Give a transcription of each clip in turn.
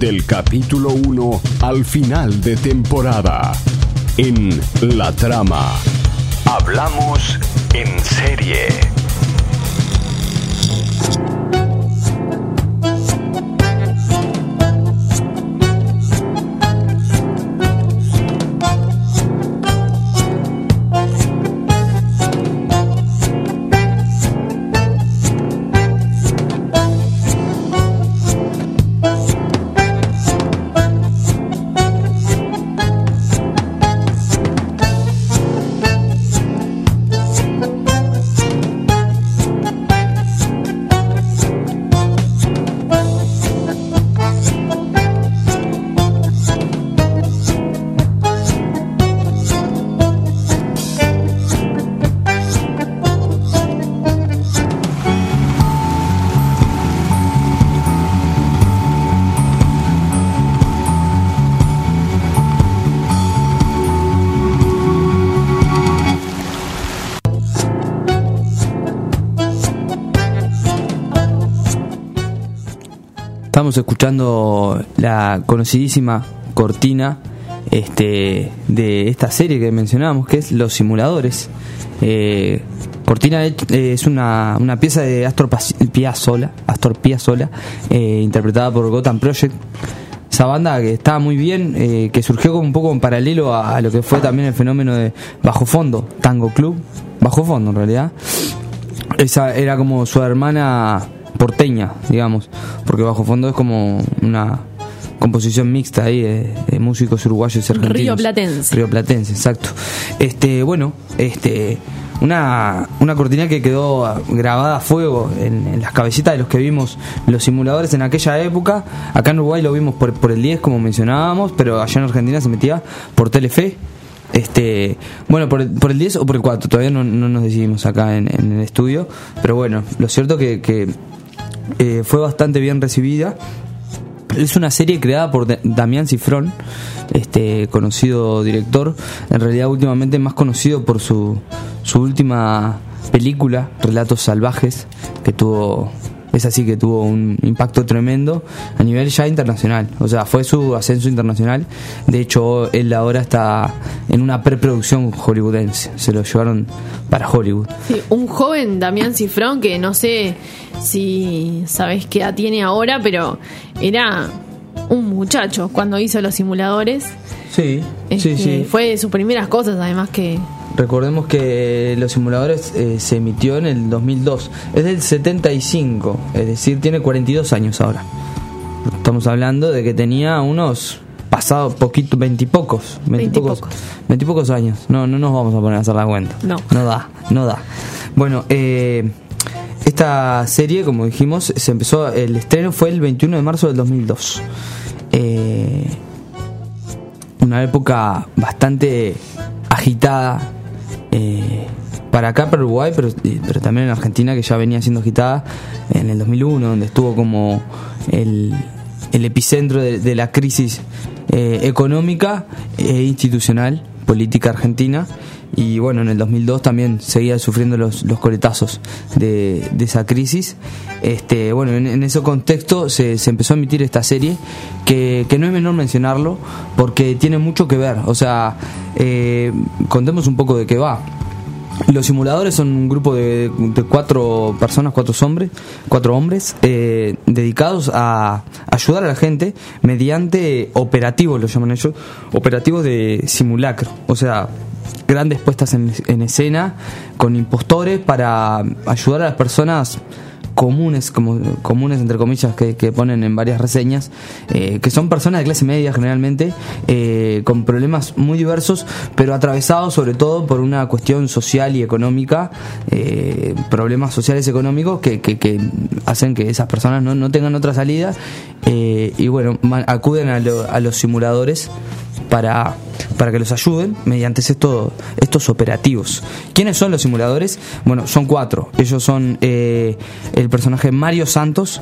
del capítulo 1 al final de temporada. En La Trama. Hablamos en serie. Estamos escuchando la conocidísima cortina este, de esta serie que mencionábamos, que es Los Simuladores. Eh, cortina eh, es una, una pieza de Astor Piazzolla, Astor Piazzolla eh, interpretada por Gotham Project. Esa banda que estaba muy bien, eh, que surgió como un poco en paralelo a, a lo que fue también el fenómeno de Bajo Fondo, Tango Club, Bajo Fondo en realidad. Esa era como su hermana porteña, digamos, porque Bajo Fondo es como una composición mixta ahí de, de músicos uruguayos y argentinos. Río Platense. Río Platense, exacto. Este, bueno, este una, una cortina que quedó grabada a fuego en, en las cabecitas de los que vimos los simuladores en aquella época. Acá en Uruguay lo vimos por, por el 10, como mencionábamos, pero allá en Argentina se metía por Telefe. Este, bueno, por el, por el 10 o por el 4, todavía no, no nos decidimos acá en, en el estudio, pero bueno, lo cierto que, que eh, fue bastante bien recibida. Es una serie creada por Da- Damián Cifrón, este conocido director, en realidad últimamente más conocido por su, su última película, Relatos Salvajes, que tuvo es así que tuvo un impacto tremendo a nivel ya internacional, o sea, fue su ascenso internacional. De hecho, él ahora está en una preproducción hollywoodense, se lo llevaron para Hollywood. Sí, un joven Damián Cifrón que no sé si sabes qué edad tiene ahora, pero era un muchacho cuando hizo los simuladores. Sí, Este, sí, sí. Fue de sus primeras cosas, además que Recordemos que Los Simuladores eh, se emitió en el 2002. Es del 75, es decir, tiene 42 años ahora. Estamos hablando de que tenía unos pasados poquito, veintipocos, veintipocos, Veintipocos. años. No, no nos vamos a poner a hacer la cuenta. No. No da, no da. Bueno, eh, esta serie, como dijimos, se empezó, el estreno fue el 21 de marzo del 2002. Eh, una época bastante agitada para acá, para Uruguay, pero, pero también en Argentina, que ya venía siendo agitada en el 2001, donde estuvo como el, el epicentro de, de la crisis eh, económica e institucional, política argentina. Y bueno, en el 2002 también seguía sufriendo los, los coletazos de, de esa crisis. Este, bueno, en, en ese contexto se, se empezó a emitir esta serie que, que no es menor mencionarlo porque tiene mucho que ver. O sea, eh, contemos un poco de qué va. Los simuladores son un grupo de, cuatro personas, cuatro hombres, cuatro hombres eh, dedicados a ayudar a la gente mediante operativos, lo llaman ellos, operativos de simulacro. O sea, grandes puestas en escena con impostores para ayudar a las personas comunes, como comunes entre comillas que, que ponen en varias reseñas, eh, que son personas de clase media generalmente, eh, con problemas muy diversos, pero atravesados sobre todo por una cuestión social y económica, eh, problemas sociales y económicos que, que, que hacen que esas personas no, no tengan otra salida y bueno, acuden a, lo- a los simuladores para, para que los ayuden mediante estos, estos operativos. ¿Quiénes son los simuladores? Bueno, son cuatro. Ellos son eh, el personaje Mario Santos,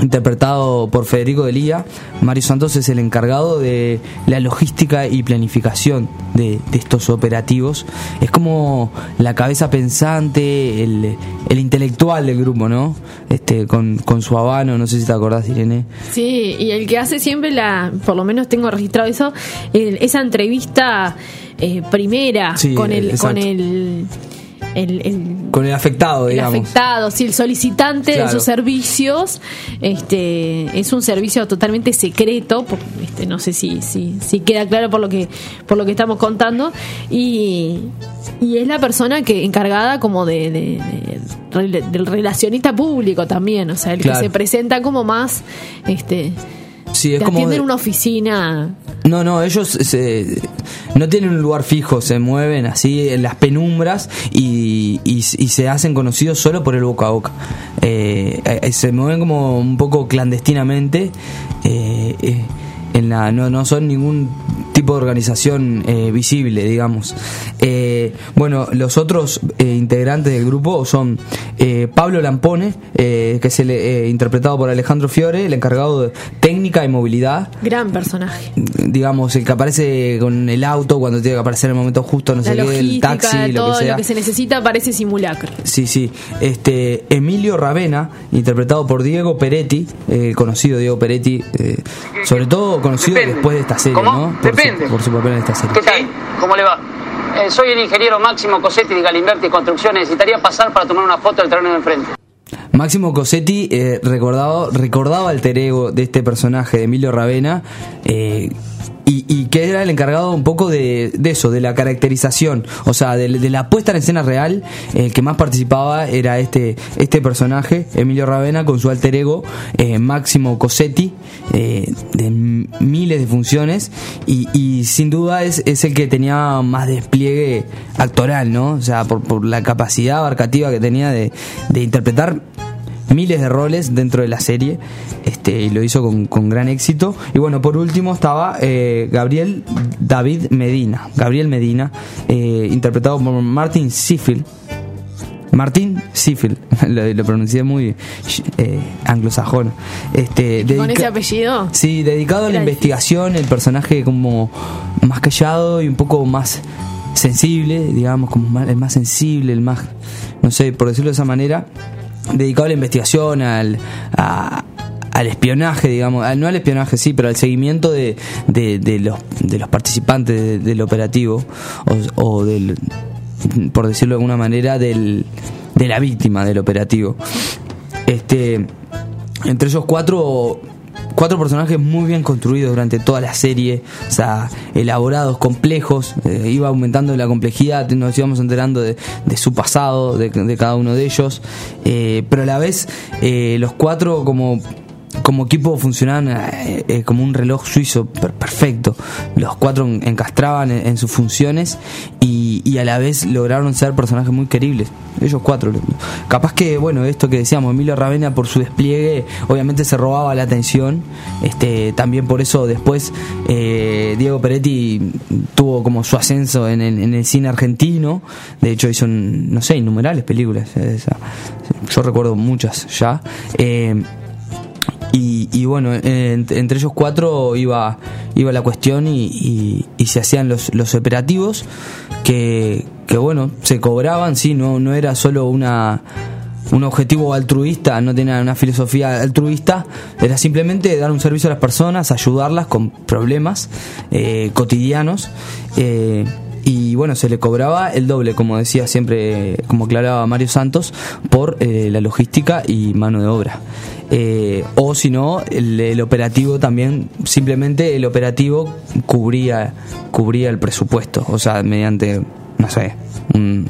interpretado por Federico Delía, Mario Santos es el encargado de la logística y planificación de, de estos operativos. Es como la cabeza pensante, el, el intelectual del grupo, ¿no? Este, con, con su habano, no sé si te acordás, Irene. Sí, y el que hace siempre la, por lo menos tengo registrado eso, el- esa entrevista eh, primera Sí, con el, exacto. con el, el- el- Con el afectado, el digamos. afectado, sí, el solicitante Claro. de sus servicios, este, es un servicio totalmente secreto, este, no sé si, si, si queda claro por lo que, por lo que estamos contando, y, y es la persona que encargada como de, de- de- de- del relacionista público también, o sea, el Claro. que se presenta como más, este, Sí, es te como atiende de- en una oficina. No, no, ellos se- no tienen un lugar fijo, se mueven así en las penumbras y, y- y se hacen conocidos solo por el boca a boca. Eh, eh, se mueven como un poco clandestinamente. eh, eh, en la, no, no son ningún tipo de organización eh, visible, digamos. Eh, bueno, los otros eh, integrantes del grupo son eh, Pablo Lampone, eh, que es el, eh, interpretado por Alejandro Fiore, el encargado de técnica y movilidad Gran personaje. digamos, el que aparece con el auto cuando tiene que aparecer en el momento justo, no La sé qué, el taxi, lo todo que sea. lo que se necesita parece simulacro. Sí, sí. Este, Emilio Ravena, interpretado por Diego Peretti, conocido Diego Peretti, eh, sobre todo conocido Depende. después de esta serie, ¿Cómo? ¿no? Por Depende. Su, por su papel en esta serie. ¿Qué tal? ¿Cómo le va? Eh, soy el ingeniero Máximo Cosetti de Galimberti Construcciones. Necesitaría pasar para tomar una foto del terreno de enfrente. Máximo Cosetti eh, recordado, recordaba el ego de este personaje de Emilio Ravena eh, y, y que era el encargado un poco de, de eso, de la caracterización, o sea, de, de la puesta en escena real. El que más participaba era este, este personaje, Emilio Ravena, con su alter ego eh, Máximo Cosetti, eh, de miles de funciones y, y sin duda es, es el que tenía más despliegue actoral, ¿no? O sea, por, por la capacidad abarcativa que tenía de, de interpretar miles de roles dentro de la serie este y lo hizo con, con gran éxito. Y bueno por último estaba eh, Gabriel David Medina Gabriel Medina eh, interpretado por Martin Sifil Martín Sifil lo, lo pronuncié muy eh, anglosajón. Este Con ese apellido. Sí, dedicado a la investigación, el personaje como más callado y un poco más sensible, digamos, como el más sensible, el más, no sé, por decirlo de esa manera, dedicado a la investigación, al, al espionaje, digamos, no al espionaje, sí, pero al seguimiento de, de, los, de los participantes de- del operativo o, o del, por decirlo de alguna manera, del, de la víctima del operativo. Este, entre esos cuatro cuatro personajes muy bien construidos durante toda la serie, o sea, elaborados, complejos, eh, iba aumentando la complejidad, nos íbamos enterando de, su pasado, de, de cada uno de ellos, eh, pero a la vez eh, los cuatro como como equipo funcionaban eh, eh, como un reloj suizo per- perfecto. Los cuatro en- encastraban en, sus funciones y, y a la vez lograron ser personajes muy queribles. Ellos cuatro. Capaz que, bueno, esto que decíamos, Emilio Ravena por su despliegue, obviamente se robaba la atención. Este, también por eso después eh, Diego Peretti tuvo como su ascenso en el, en el cine argentino. De hecho hizo, no sé, innumerables películas. eh, Yo recuerdo muchas ya. Y, bueno, ent- entre ellos cuatro iba, iba la cuestión y, y- y se hacían los, los operativos que, que bueno, se cobraban, sí, no, no era solo una un objetivo altruista, no tenía una filosofía altruista, era simplemente dar un servicio a las personas, ayudarlas con problemas eh, cotidianos. eh, y bueno, se le cobraba el doble, como decía siempre, como aclaraba Mario Santos, por eh, la logística y mano de obra. Eh, o si no, el, el operativo también, simplemente el operativo cubría, cubría el presupuesto, o sea, mediante, no sé, un,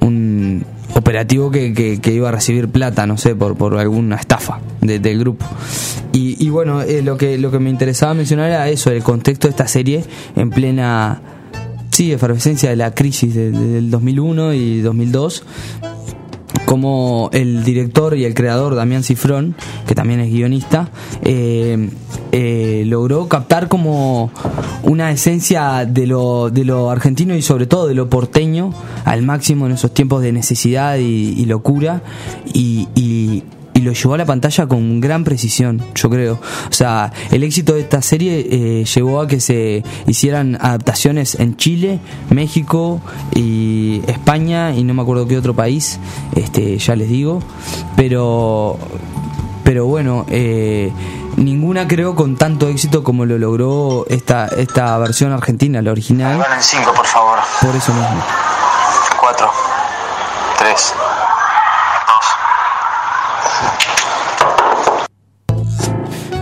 un operativo que, que- iba a recibir plata, no sé, por, por alguna estafa de- del grupo. Y, y bueno, eh, lo, que, lo que me interesaba mencionar era eso, el contexto de esta serie en plena, sí, efervescencia de la crisis de- de- del 2001 y 2002 como el director y el creador Damián Cifrón, que también es guionista, eh, eh, logró captar como una esencia de lo, de lo argentino y sobre todo de lo porteño al máximo en esos tiempos de necesidad y, locura y lo llevó a la pantalla con gran precisión, yo creo. O sea, el éxito de esta serie eh, llevó a que se hicieran adaptaciones en Chile, México y España y no me acuerdo qué otro país, este, ya les digo. Pero, pero bueno, eh, ninguna creo con tanto éxito como lo logró esta, esta versión argentina, la original. Van en 5, por favor. Por eso mismo. 4, 3, 2.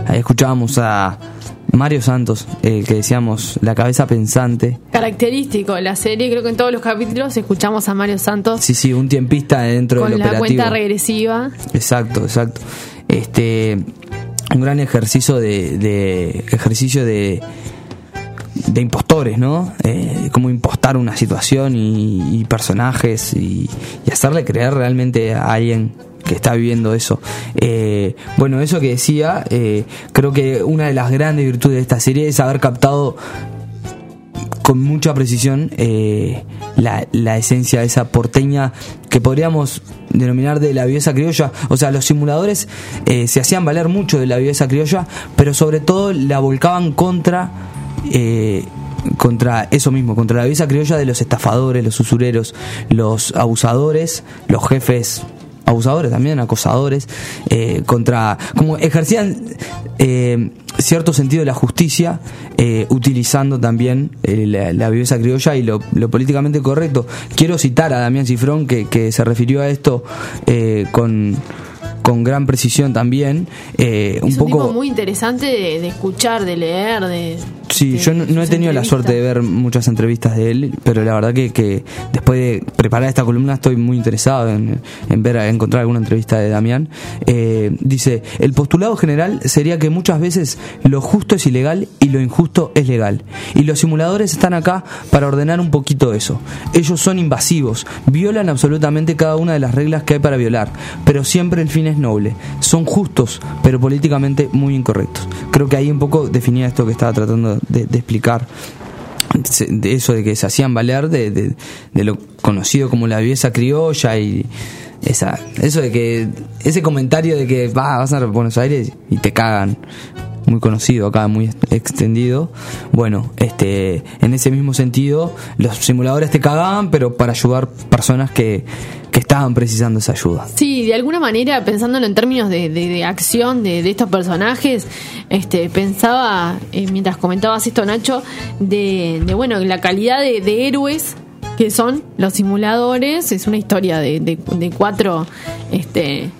Ahí escuchábamos a Mario Santos, eh, que decíamos la cabeza pensante. Característico de la serie, creo que en todos los capítulos escuchamos a Mario Santos Sí, sí, un tiempista dentro con del la operativo. cuenta regresiva. Exacto, exacto. Este, un gran ejercicio de, de ejercicio de de impostores, ¿no? Eh, cómo impostar una situación y, y personajes y, y hacerle creer realmente a alguien que está viviendo eso. Eh, bueno, eso que decía, eh, creo que una de las grandes virtudes de esta serie es haber captado con mucha precisión eh, la, esencia de esa porteña que podríamos denominar de la viveza criolla. O sea, los simuladores se hacían valer mucho de la viveza criolla, pero sobre todo la volcaban contra contra eso mismo, contra la viveza criolla de los estafadores, los usureros, los abusadores, los jefes abusadores también, acosadores, eh, contra, como ejercían eh, cierto sentido de la justicia, eh, utilizando también eh, la, la viveza criolla y lo, lo políticamente correcto. Quiero citar a Damián Cifrón que, que se refirió a esto eh, con con gran precisión también eh, un es un poco tipo muy interesante de, de escuchar, de leer, de... Sí, de yo no, no he tenido la suerte de ver muchas entrevistas de él, pero la verdad que, que después de preparar esta columna estoy muy interesado en, en ver, en encontrar alguna entrevista de Damián. Eh, dice, el postulado general sería que muchas veces lo justo es ilegal y lo injusto es legal. Y los simuladores están acá para ordenar un poquito eso. Ellos son invasivos, violan absolutamente cada una de las reglas que hay para violar, pero siempre el fin es noble. Son justos, pero políticamente muy incorrectos. Creo que ahí un poco definía esto que estaba tratando de, de explicar de eso de que se hacían valer de, de- de lo conocido como la viveza criolla y esa eso de que ese comentario de que "Va, vas a Buenos Aires y te cagan muy conocido acá muy ex- extendido bueno este en ese mismo sentido los simuladores te cagaban pero para ayudar personas que, que estaban precisando esa ayuda Sí, de alguna manera, pensándolo en términos de, de- acción de, estos personajes, este, pensaba, eh, mientras comentabas esto, Nacho, de, bueno, la calidad de, de héroes que son los simuladores. Es una historia de, de- de cuatro, este,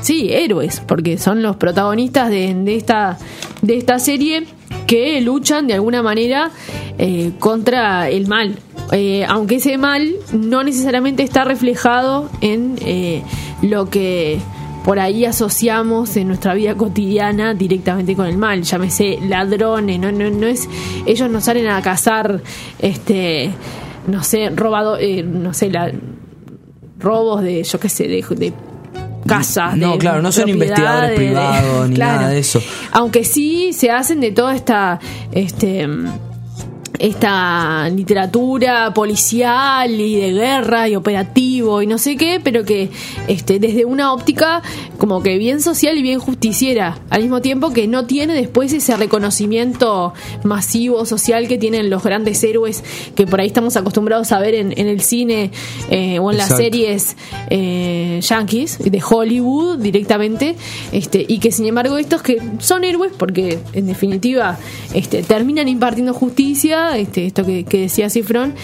sí, héroes, porque son los protagonistas de, de esta, de esta serie que luchan de alguna manera eh, contra el mal. Eh, aunque ese mal no necesariamente está reflejado en eh, lo que por ahí asociamos en nuestra vida cotidiana directamente con el mal, llámese ladrones, no, no, no es, ellos no salen a cazar, este, no sé, robado, eh, no sé, la, robos de, yo qué sé, de, de casas. No, de claro, no son investigadores de- privados ni nada de eso. Aunque sí se hacen de toda esta, este, esta literatura policial y de guerra y operativo y no sé qué, pero que este, desde una óptica como que bien social y bien justiciera, al mismo tiempo que no tiene después ese reconocimiento masivo social que tienen los grandes héroes que por ahí estamos acostumbrados a ver en, en el cine eh, o en las series eh, yankees de Hollywood directamente este y que sin embargo estos que son héroes porque en definitiva este terminan impartiendo justicia este esto que, decía Cifrón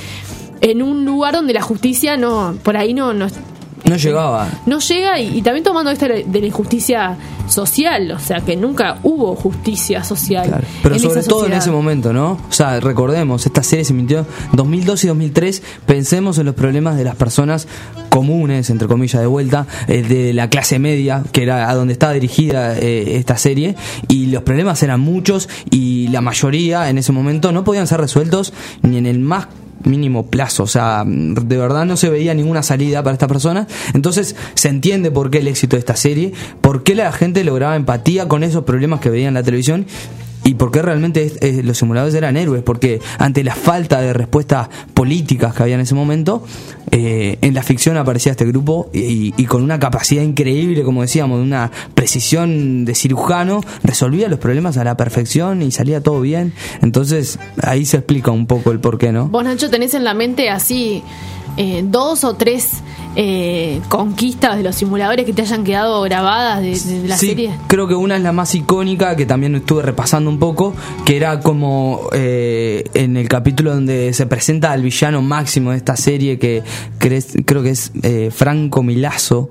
en un lugar donde la justicia no por ahí no no no llegaba no llega y, y también tomando esto de la injusticia social, o sea que nunca hubo justicia social. Claro. Pero sobre todo en ese momento, ¿no? O sea, recordemos, esta serie se emitió en 2002 y 2003. Pensemos en los problemas de las personas comunes, entre comillas, de vuelta, eh, de la clase media, que era a donde estaba dirigida eh, esta serie. Y los problemas eran muchos y la mayoría en ese momento no podían ser resueltos ni en el más mínimo plazo, o sea, de verdad no se veía ninguna salida para esta persona, entonces se entiende por qué el éxito de esta serie, por qué la gente lograba empatía con esos problemas que veían en la televisión y por qué realmente los simuladores eran héroes, porque ante la falta de respuestas políticas que había en ese momento, eh, en la ficción aparecía este grupo y, y con una capacidad increíble, como decíamos, de una precisión de cirujano, resolvía los problemas a la perfección y salía todo bien. Entonces ahí se explica un poco el por qué, ¿no? Vos, Nacho, tenés en la mente así eh, dos o tres eh, conquistas de los simuladores que te hayan quedado grabadas de, de la sí, serie. creo que una es la más icónica, que también estuve repasando un poco, que era como eh, en el capítulo donde se presenta al villano máximo de esta serie, que crees- creo que es eh, Franco Milazo.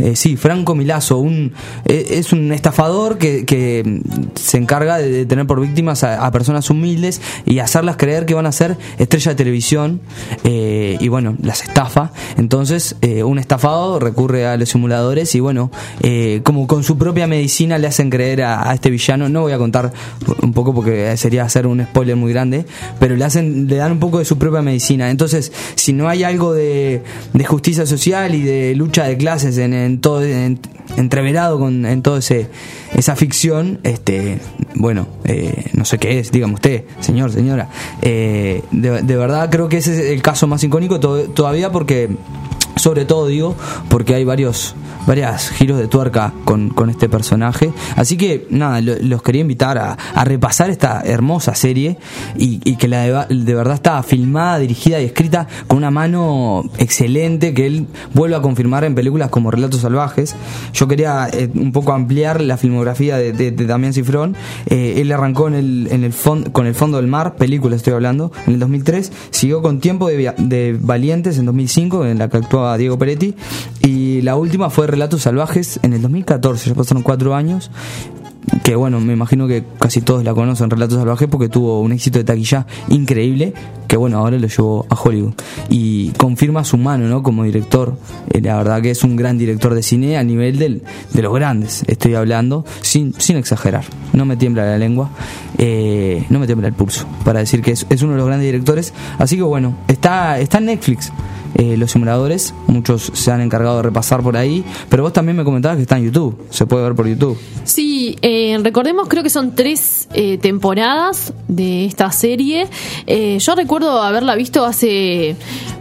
Eh, sí, Franco Milazo, un, eh, es un estafador que, que se encarga de, tener por víctimas a, personas humildes y hacerlas creer que van a ser estrella de televisión eh, y bueno, las estafa. Entonces, eh, un estafado recurre a los simuladores y bueno, eh, como con su propia medicina le hacen creer a, este villano, no voy a contar un poco porque sería hacer un spoiler muy grande, pero le hacen, le dan un poco de su propia medicina. Entonces, si no hay algo de, de justicia social y de lucha de clases en, en todo, en- entreverado con, en ese esa ficción, este, bueno, eh, no sé qué es, dígame usted, señor, señora. Eh, de, verdad creo que ese es el caso más icónico to- todavía porque sobre todo digo porque hay varios varias giros de tuerca con, con este personaje. Así que nada lo- los quería invitar a, a repasar esta hermosa serie y, y que la de, de verdad está filmada dirigida y escrita con una mano excelente que él vuelve a confirmar en películas como Relatos Salvajes. Yo quería eh, un poco ampliar la filmografía de, de- Damián Cifrón. Eh, él arrancó en el, en el fon- con El Fondo del Mar película estoy hablando en el 2003 siguió con Tiempo de, de Valientes en 2005 en la que actuaba Diego Peretti y la última fue Relatos Salvajes en el 2014 ya pasaron cuatro años que bueno, me imagino que casi todos la conocen, Relatos Salvajes, porque tuvo un éxito de taquilla increíble, que bueno, ahora lo llevó a Hollywood. Y confirma su mano, ¿no? Como director. Eh, la verdad que es un gran director de cine a nivel del, de los grandes, estoy hablando, sin, sin exagerar. No me tiembla la lengua, eh, no me tiembla el pulso, para decir que es, es uno de los grandes directores. Así que bueno, está, está en Netflix. Eh, los simuladores, muchos se han encargado de repasar por ahí, pero vos también me comentabas que está en YouTube, se puede ver por YouTube. Sí, eh, recordemos, creo que son tres eh, temporadas de esta serie. Yo recuerdo haberla visto hace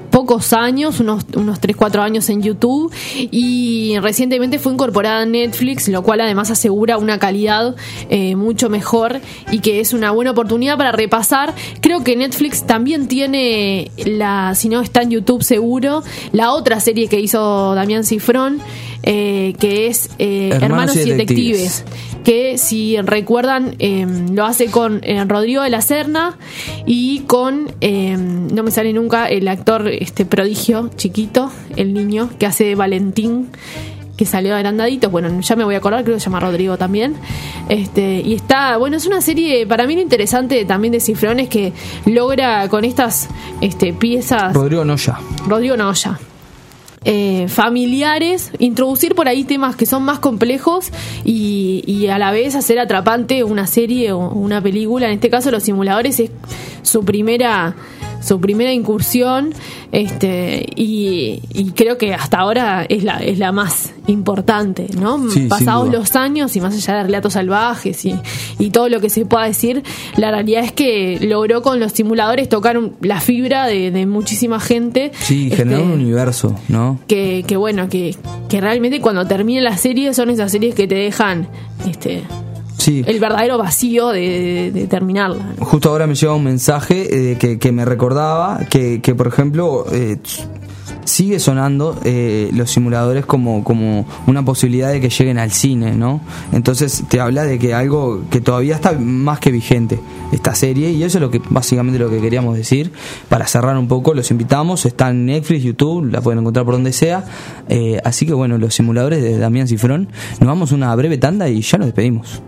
pocos años, unos, unos 3, 4 años en YouTube y recientemente fue incorporada a Netflix, lo cual además asegura una calidad eh, mucho mejor y que es una buena oportunidad para repasar. Creo que Netflix también tiene la, si no está en YouTube seguro, la otra serie que hizo Damián Cifrón, eh, que es eh, Hermanos Hermanos, y. Detectives que si recuerdan eh, lo hace con eh, Rodrigo de la Serna y con eh, no me sale nunca el actor este prodigio chiquito el niño que hace de Valentín que salió de agrandaditos, bueno, ya me voy a acordar, creo que se llama Rodrigo también. Este, y está, bueno, es una serie, para mí lo interesante también de Cifrón es que logra con estas este, piezas Rodrigo Noya. Rodrigo Noya. Eh, familiares, introducir por ahí temas que son más complejos y, y a la vez hacer atrapante una serie o una película. En este caso, los simuladores es su primera su primera incursión este y, y creo que hasta ahora es la es la más importante no Sí, pasados los años y más allá de relatos salvajes y, y todo lo que se pueda decir la realidad es que logró con los simuladores tocar un- la fibra de, de muchísima gente Sí, Este, generar un universo, ¿no? que, que bueno, que, que realmente cuando termine la serie son esas series que te dejan este Sí. el verdadero vacío de, terminarla. Justo ahora me llega un mensaje eh, que, que me recordaba que, que por ejemplo, eh, sigue sonando eh, los simuladores como, como una posibilidad de que lleguen al cine, ¿no? Entonces te habla de que algo que todavía está más que vigente, esta serie, y eso es lo que básicamente lo que queríamos decir. Para cerrar un poco, los invitamos, está en Netflix, YouTube, la pueden encontrar por donde sea. Eh, así que bueno, los simuladores de Damián Cifrón, nos vamos a una breve tanda y ya nos despedimos.